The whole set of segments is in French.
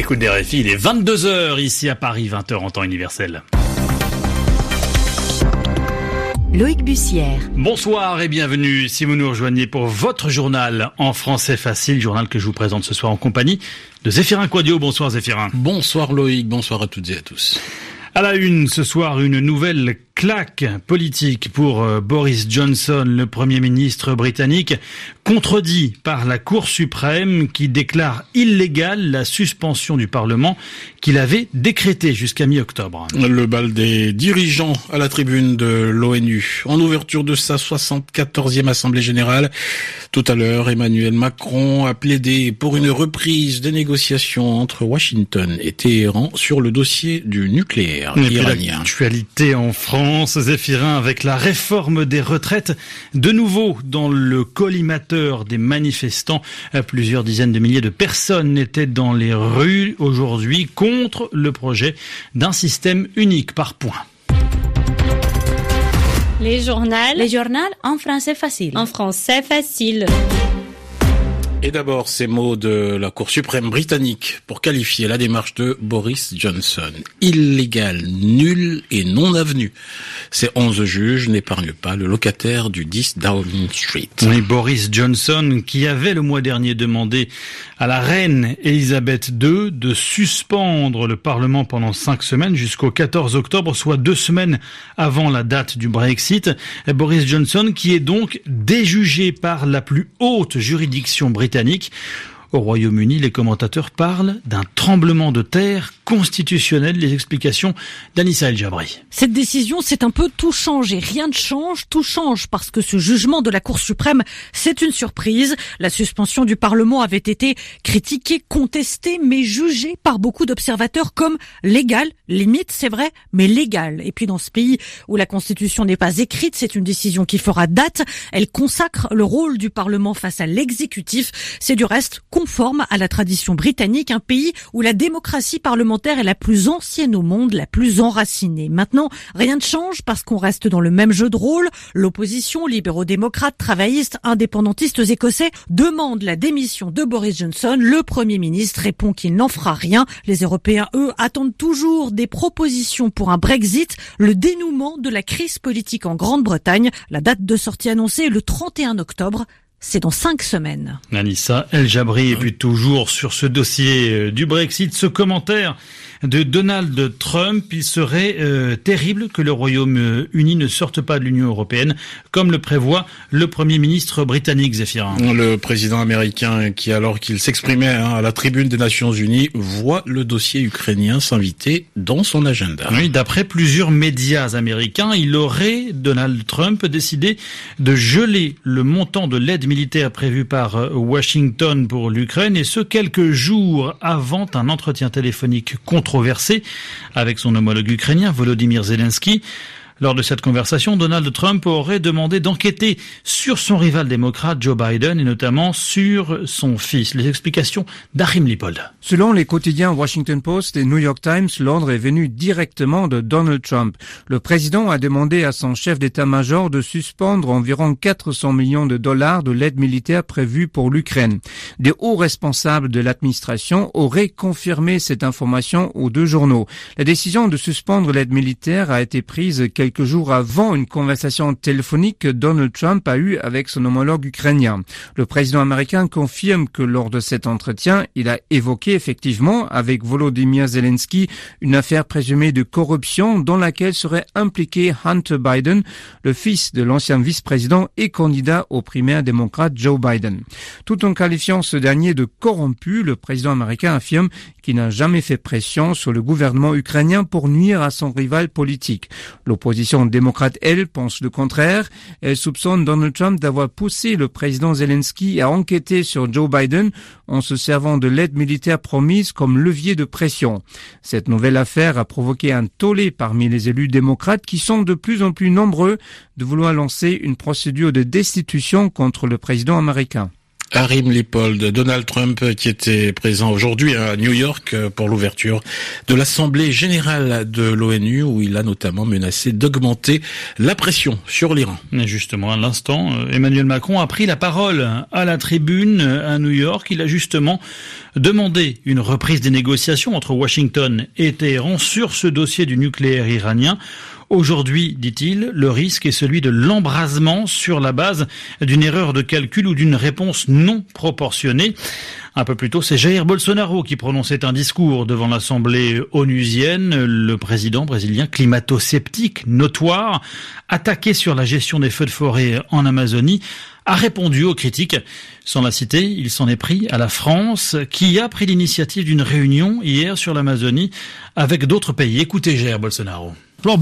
l'écoute des réfis, il est 22h ici à Paris, 20h en temps universel. Loïc Bussière. Bonsoir et bienvenue si vous nous rejoignez pour votre journal en français facile, journal que je vous présente ce soir en compagnie de Zéphirin Quadio. Bonsoir Zéphirin. Bonsoir Loïc, bonsoir à toutes et à tous. À la une ce soir, une nouvelle claque politique pour euh, Boris Johnson, le Premier ministre britannique, contredit par la Cour suprême qui déclare illégale la suspension du Parlement qu'il avait décrétée jusqu'à mi-octobre. Le bal des dirigeants à la tribune de l'ONU, en ouverture de sa 74e Assemblée générale. Tout à l'heure, Emmanuel Macron a plaidé pour une reprise des négociations entre Washington et Téhéran sur le dossier du nucléaire iranien. L'actualité en France, Zéphirin, avec la réforme des retraites, de nouveau dans le collimateur des manifestants. Plusieurs dizaines de milliers de personnes étaient dans les rues aujourd'hui contre le projet d'un système unique par points. Les journaux. Les journaux en français facile. En français facile. Et d'abord, ces mots de la Cour suprême britannique pour qualifier la démarche de Boris Johnson. Illégal, nul et non avenu. Ces onze juges n'épargnent pas le locataire du 10 Downing Street. Oui, Boris Johnson, qui avait le mois dernier demandé à la reine Elisabeth II de suspendre le Parlement pendant cinq semaines jusqu'au 14 octobre, soit deux semaines avant la date du Brexit. Boris Johnson, qui est donc déjugé par la plus haute juridiction britannique britannique. Au Royaume-Uni, les commentateurs parlent d'un tremblement de terre constitutionnel. Les explications d'Anissa El Jabri. Cette décision, c'est un peu tout changer. Rien ne change, tout change parce que ce jugement de la Cour suprême, c'est une surprise. La suspension du Parlement avait été critiquée, contestée, mais jugée par beaucoup d'observateurs comme légale. Limite, c'est vrai, mais légale. Et puis dans ce pays où la Constitution n'est pas écrite, c'est une décision qui fera date. Elle consacre le rôle du Parlement face à l'exécutif. C'est du reste conforme à la tradition britannique, un pays où la démocratie parlementaire est la plus ancienne au monde, la plus enracinée. Maintenant, rien ne change parce qu'on reste dans le même jeu de rôle. L'opposition, libéraux-démocrates, travaillistes, indépendantistes écossais demandent la démission de Boris Johnson. Le Premier ministre répond qu'il n'en fera rien. Les Européens, eux, attendent toujours des propositions pour un Brexit, le dénouement de la crise politique en Grande-Bretagne. La date de sortie annoncée est le 31 octobre. C'est dans cinq semaines. Anissa El Jabri, et puis toujours sur ce dossier euh, du Brexit, ce commentaire de Donald Trump, il serait euh, terrible que le Royaume-Uni ne sorte pas de l'Union européenne, comme le prévoit le Premier ministre britannique, Zéphirin. Le président américain, qui alors qu'il s'exprimait hein, à la tribune des Nations Unies, voit le dossier ukrainien s'inviter dans son agenda. Oui, d'après plusieurs médias américains, il aurait, Donald Trump, décidé de geler le montant de l'aide militaire prévue par euh, Washington pour l'Ukraine, et ce quelques jours avant un entretien téléphonique controversé avec son homologue ukrainien Volodymyr Zelensky. Lors de cette conversation, Donald Trump aurait demandé d'enquêter sur son rival démocrate Joe Biden et notamment sur son fils. Les explications d'Arim Lipold. Selon les quotidiens Washington Post et New York Times, l'ordre est venu directement de Donald Trump. Le président a demandé à son chef d'état-major de suspendre environ 400 millions de dollars de l'aide militaire prévue pour l'Ukraine. Des hauts responsables de l'administration auraient confirmé cette information aux deux journaux. La décision de suspendre l'aide militaire a été prise quelques quelques jours avant une conversation téléphonique que Donald Trump a eue avec son homologue ukrainien. Le président américain confirme que lors de cet entretien, il a évoqué effectivement avec Volodymyr Zelensky une affaire présumée de corruption dans laquelle serait impliqué Hunter Biden, le fils de l'ancien vice-président et candidat au primaire démocrate Joe Biden. Tout en qualifiant ce dernier de corrompu, le président américain affirme qu'il n'a jamais fait pression sur le gouvernement ukrainien pour nuire à son rival politique. L'opposition démocrate, elle, pense le contraire. Elle soupçonne Donald Trump d'avoir poussé le président Zelensky à enquêter sur Joe Biden en se servant de l'aide militaire promise comme levier de pression. Cette nouvelle affaire a provoqué un tollé parmi les élus démocrates qui sont de plus en plus nombreux de vouloir lancer une procédure de destitution contre le président américain. Harim Lipold, Donald Trump qui était présent aujourd'hui à New York pour l'ouverture de l'Assemblée générale de l'ONU où il a notamment menacé d'augmenter la pression sur l'Iran. Justement, à l'instant, Emmanuel Macron a pris la parole à la tribune à New York. Il a justement demandé une reprise des négociations entre Washington et Téhéran sur ce dossier du nucléaire iranien. Aujourd'hui, dit-il, le risque est celui de l'embrasement sur la base d'une erreur de calcul ou d'une réponse non proportionnée. Un peu plus tôt, c'est Jair Bolsonaro qui prononçait un discours devant l'Assemblée onusienne. Le président brésilien climato-sceptique, notoire, attaqué sur la gestion des feux de forêt en Amazonie, a répondu aux critiques. Sans la citer, il s'en est pris à la France, qui a pris l'initiative d'une réunion hier sur l'Amazonie avec d'autres pays. Écoutez Jair Bolsonaro. Tous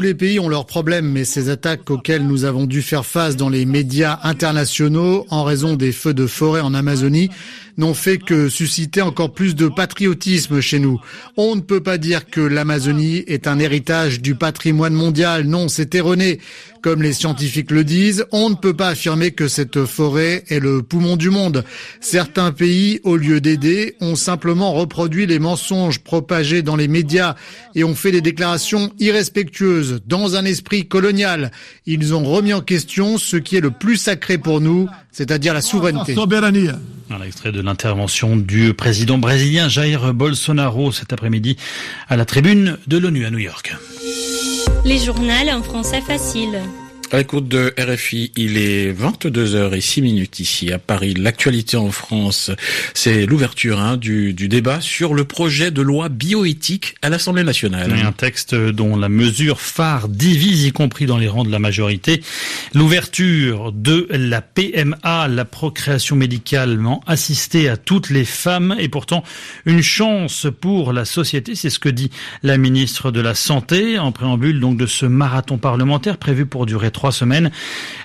les pays ont leurs problèmes, mais ces attaques auxquelles nous avons dû faire face dans les médias internationaux en raison des feux de forêt en Amazonie n'ont fait que susciter encore plus de patriotisme chez nous. On ne peut pas dire que l'Amazonie est un héritage du patrimoine mondial. Non, c'est erroné. Comme les scientifiques le disent, on ne peut pas affirmer que cette forêt est le poumon du monde. Certains pays, au lieu d'aider, ont simplement reproduit les mensonges propagés dans les médias et ont fait des déclarations irrespectueuses dans un esprit colonial. Ils ont remis en question ce qui est le plus sacré pour nous, c'est-à-dire la souveraineté. Un extrait de l'intervention du président brésilien Jair Bolsonaro cet après-midi à la tribune de l'ONU à New York. Les journaux en français facile. À l'écoute de RFI, il est 22h06 minutes ici à Paris. L'actualité en France, c'est l'ouverture hein, du, du, débat sur le projet de loi bioéthique à l'Assemblée nationale. un texte dont la mesure phare divise, y compris dans les rangs de la majorité. L'ouverture de la PMA, la procréation médicalement assistée à toutes les femmes, est pourtant une chance pour la société. C'est ce que dit la ministre de la Santé en préambule donc de ce marathon parlementaire prévu pour durer trois semaines.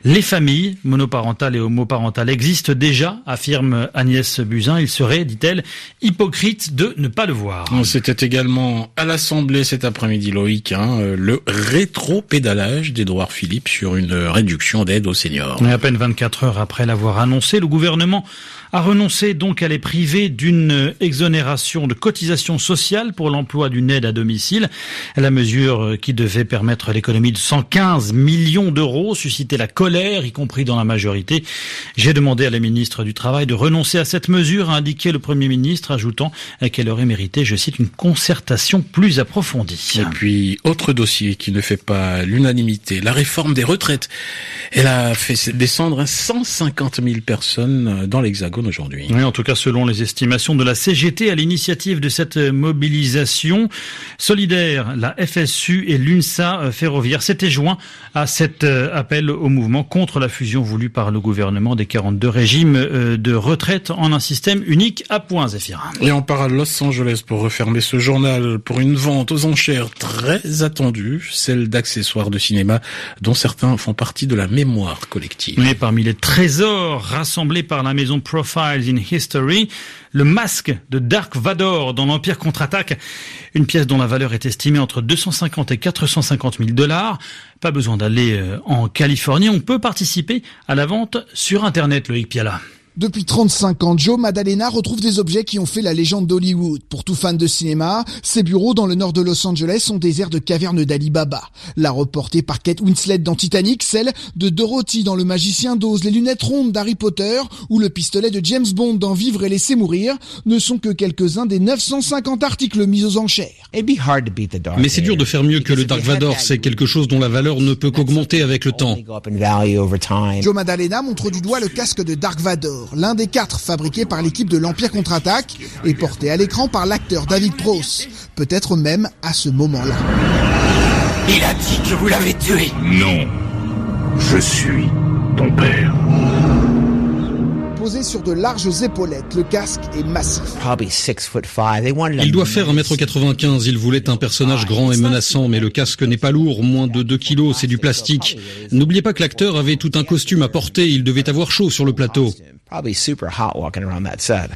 Les familles monoparentales et homoparentales existent déjà, affirme Agnès Buzyn. Il serait, dit-elle, hypocrite de ne pas le voir. C'était également à l'Assemblée cet après-midi, Loïc, hein, le rétro-pédalage d'Edouard Philippe sur une réduction d'aide aux seniors. Et à peine 24 heures après l'avoir annoncé, le gouvernement a renoncé donc à les priver d'une exonération de cotisation sociale pour l'emploi d'une aide à domicile. La mesure qui devait permettre l'économie de 115 millions d'euros suscitait la colère, y compris dans la majorité. J'ai demandé à la ministre du Travail de renoncer à cette mesure, a indiqué le Premier ministre, ajoutant qu'elle aurait mérité, je cite, une concertation plus approfondie. Et puis, autre dossier qui ne fait pas l'unanimité, la réforme des retraites. Elle a fait descendre 150 000 personnes dans l'Hexagone aujourd'hui. Oui, en tout cas, selon les estimations de la CGT, à l'initiative de cette mobilisation solidaire, la FSU et l'UNSA ferroviaire s'étaient joints à cet appel au mouvement contre la fusion voulue par le gouvernement des 42 régimes de retraite en un système unique à points, Zéphirin. Et on part à Los Angeles pour refermer ce journal pour une vente aux enchères très attendue, celle d'accessoires de cinéma dont certains font partie de la mémoire collective. Mais parmi les trésors rassemblés par la maison Profiles in History, le masque de Dark Vador dans l'Empire contre-attaque, une pièce dont la valeur est estimée entre 250 et 450 000 dollars. Pas besoin d'aller en Californie, on peut participer à la vente sur Internet, Loïc Piala. Depuis 35 ans, Joe Maddalena retrouve des objets qui ont fait la légende d'Hollywood. Pour tout fan de cinéma, ses bureaux dans le nord de Los Angeles sont des airs de caverne d'Ali Baba. La reportée par Kate Winslet dans Titanic, celle de Dorothy dans Le Magicien d'Oz, les lunettes rondes d'Harry Potter ou le pistolet de James Bond dans Vivre et laisser mourir ne sont que quelques-uns des 950 articles mis aux enchères. Mais c'est dur de faire mieux que le Dark Vador, c'est quelque chose dont la valeur ne peut qu'augmenter avec le temps. Joe Maddalena montre du doigt le casque de Dark Vador l'un des quatre fabriqués par l'équipe de l'Empire contre-attaque et porté à l'écran par l'acteur David Prowse, peut-être même à ce moment-là. Il a dit que vous l'avez tué Non, je suis ton père. Posé sur de larges épaulettes, le casque est massif. Il doit faire 1m95, il voulait un personnage grand et menaçant, mais le casque n'est pas lourd, moins de 2 kilos, c'est du plastique. N'oubliez pas que l'acteur avait tout un costume à porter, il devait avoir chaud sur le plateau.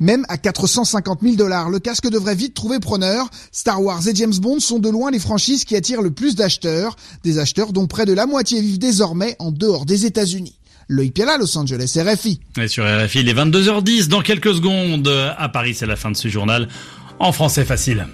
Même à 450 000 dollars, le casque devrait vite trouver preneur. Star Wars et James Bond sont de loin les franchises qui attirent le plus d'acheteurs, des acheteurs dont près de la moitié vivent désormais en dehors des États-Unis. Loïc Piala, Los Angeles, RFI. Et sur RFI, il est 22h10. Dans quelques secondes, à Paris, c'est la fin de ce journal. En français facile.